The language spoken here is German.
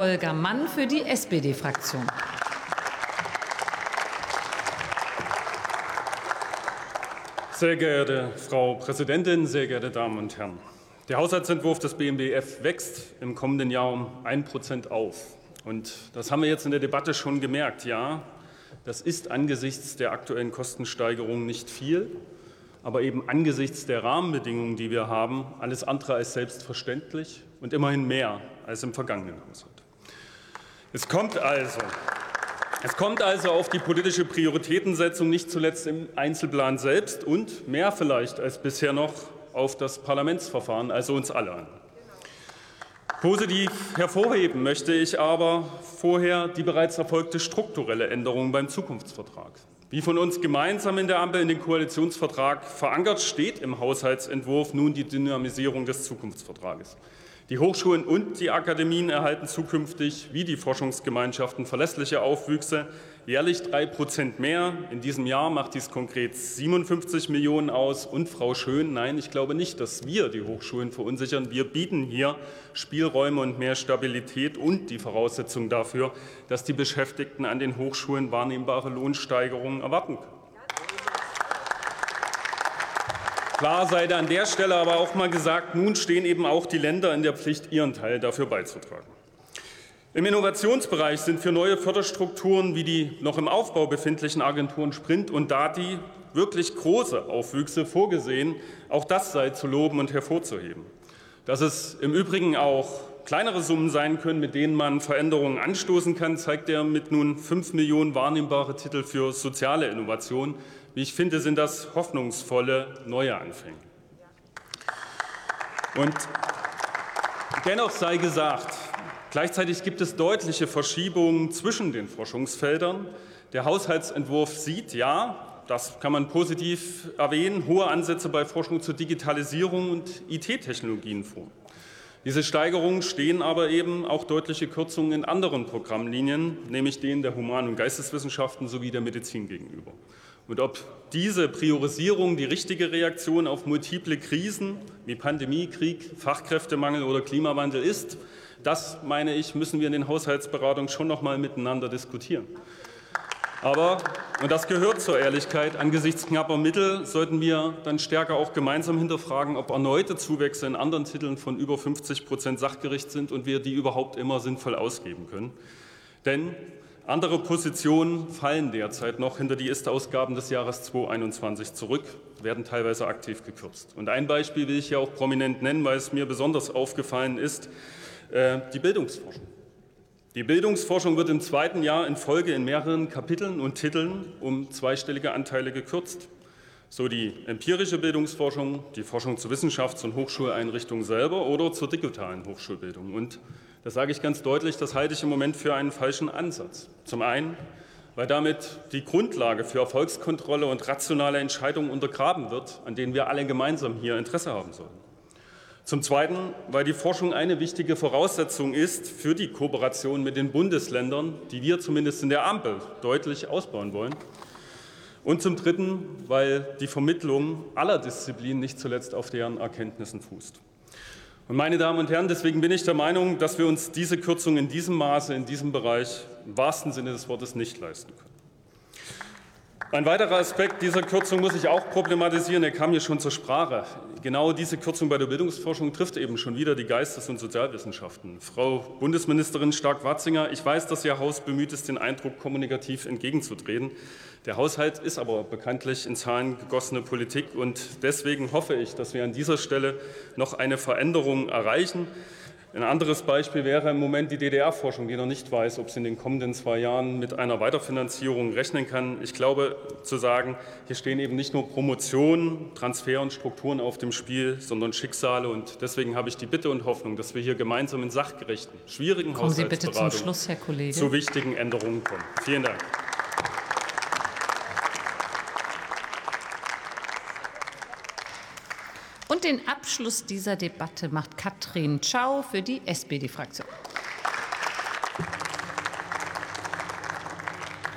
Holger Mann für die SPD-Fraktion. Sehr geehrte Frau Präsidentin, sehr geehrte Damen und Herren! Der Haushaltsentwurf des BMBF wächst im kommenden Jahr um 1 Prozent auf. Und das haben wir jetzt in der Debatte schon gemerkt. Ja, das ist angesichts der aktuellen Kostensteigerung nicht viel, aber eben angesichts der Rahmenbedingungen, die wir haben, alles andere als selbstverständlich und immerhin mehr als im vergangenen Haushalt. Es kommt also, es kommt also auf die politische Prioritätensetzung nicht zuletzt im Einzelplan selbst und mehr vielleicht als bisher noch auf das Parlamentsverfahren, also uns alle an. Positiv hervorheben möchte ich aber vorher die bereits erfolgte strukturelle Änderung beim Zukunftsvertrag. Wie von uns gemeinsam in der Ampel in den Koalitionsvertrag verankert, steht im Haushaltsentwurf nun die Dynamisierung des Zukunftsvertrages. Die Hochschulen und die Akademien erhalten zukünftig wie die Forschungsgemeinschaften verlässliche Aufwüchse, jährlich drei Prozent mehr. In diesem Jahr macht dies konkret 57 Millionen aus. Und Frau Schön, nein, ich glaube nicht, dass wir die Hochschulen verunsichern. Wir bieten hier Spielräume und mehr Stabilität und die Voraussetzung dafür, dass die Beschäftigten an den Hochschulen wahrnehmbare Lohnsteigerungen erwarten können. Klar sei an der Stelle aber auch mal gesagt, nun stehen eben auch die Länder in der Pflicht, ihren Teil dafür beizutragen. Im Innovationsbereich sind für neue Förderstrukturen wie die noch im Aufbau befindlichen Agenturen Sprint und Dati wirklich große Aufwüchse vorgesehen. Auch das sei zu loben und hervorzuheben. Dass es im Übrigen auch kleinere Summen sein können, mit denen man Veränderungen anstoßen kann, zeigt der mit nun 5 Millionen wahrnehmbare Titel für soziale Innovation. Wie ich finde, sind das hoffnungsvolle neue Anfänge. Und dennoch sei gesagt, gleichzeitig gibt es deutliche Verschiebungen zwischen den Forschungsfeldern. Der Haushaltsentwurf sieht, ja, das kann man positiv erwähnen, hohe Ansätze bei Forschung zur Digitalisierung und IT-Technologien vor. Diese Steigerungen stehen aber eben auch deutliche Kürzungen in anderen Programmlinien, nämlich denen der Human- und Geisteswissenschaften sowie der Medizin gegenüber. Und ob diese Priorisierung die richtige Reaktion auf multiple Krisen wie Pandemie, Krieg, Fachkräftemangel oder Klimawandel ist, das, meine ich, müssen wir in den Haushaltsberatungen schon noch mal miteinander diskutieren. Aber, und das gehört zur Ehrlichkeit, angesichts knapper Mittel sollten wir dann stärker auch gemeinsam hinterfragen, ob erneute Zuwächse in anderen Titeln von über 50 Prozent sachgerecht sind und wir die überhaupt immer sinnvoll ausgeben können. Denn andere Positionen fallen derzeit noch hinter die Ist-Ausgaben des Jahres 2021 zurück, werden teilweise aktiv gekürzt. Und ein Beispiel will ich hier auch prominent nennen, weil es mir besonders aufgefallen ist, äh, die Bildungsforschung. Die Bildungsforschung wird im zweiten Jahr in Folge in mehreren Kapiteln und Titeln um zweistellige Anteile gekürzt. So die empirische Bildungsforschung, die Forschung zur Wissenschafts- und Hochschuleinrichtung selber oder zur digitalen Hochschulbildung. Und das sage ich ganz deutlich, das halte ich im Moment für einen falschen Ansatz. Zum einen, weil damit die Grundlage für Erfolgskontrolle und rationale Entscheidungen untergraben wird, an denen wir alle gemeinsam hier Interesse haben sollen. Zum Zweiten, weil die Forschung eine wichtige Voraussetzung ist für die Kooperation mit den Bundesländern, die wir zumindest in der Ampel deutlich ausbauen wollen. Und zum Dritten, weil die Vermittlung aller Disziplinen nicht zuletzt auf deren Erkenntnissen fußt. Und meine Damen und Herren, deswegen bin ich der Meinung, dass wir uns diese Kürzung in diesem Maße, in diesem Bereich im wahrsten Sinne des Wortes nicht leisten können. Ein weiterer Aspekt dieser Kürzung muss ich auch problematisieren. Er kam hier schon zur Sprache. Genau diese Kürzung bei der Bildungsforschung trifft eben schon wieder die Geistes- und Sozialwissenschaften. Frau Bundesministerin Stark-Watzinger, ich weiß, dass Ihr Haus bemüht ist, den Eindruck kommunikativ entgegenzutreten. Der Haushalt ist aber bekanntlich in Zahlen gegossene Politik. Und deswegen hoffe ich, dass wir an dieser Stelle noch eine Veränderung erreichen. Ein anderes Beispiel wäre im Moment die DDR-Forschung, die noch nicht weiß, ob sie in den kommenden zwei Jahren mit einer Weiterfinanzierung rechnen kann. Ich glaube zu sagen, hier stehen eben nicht nur Promotion, Transfer und Strukturen auf dem Spiel, sondern Schicksale. Und deswegen habe ich die Bitte und Hoffnung, dass wir hier gemeinsam in sachgerechten, schwierigen kommen Haushaltsberatungen Schluss, zu wichtigen Änderungen kommen. Vielen Dank. Und den Abschluss dieser Debatte macht Katrin Schau für die SPD-Fraktion.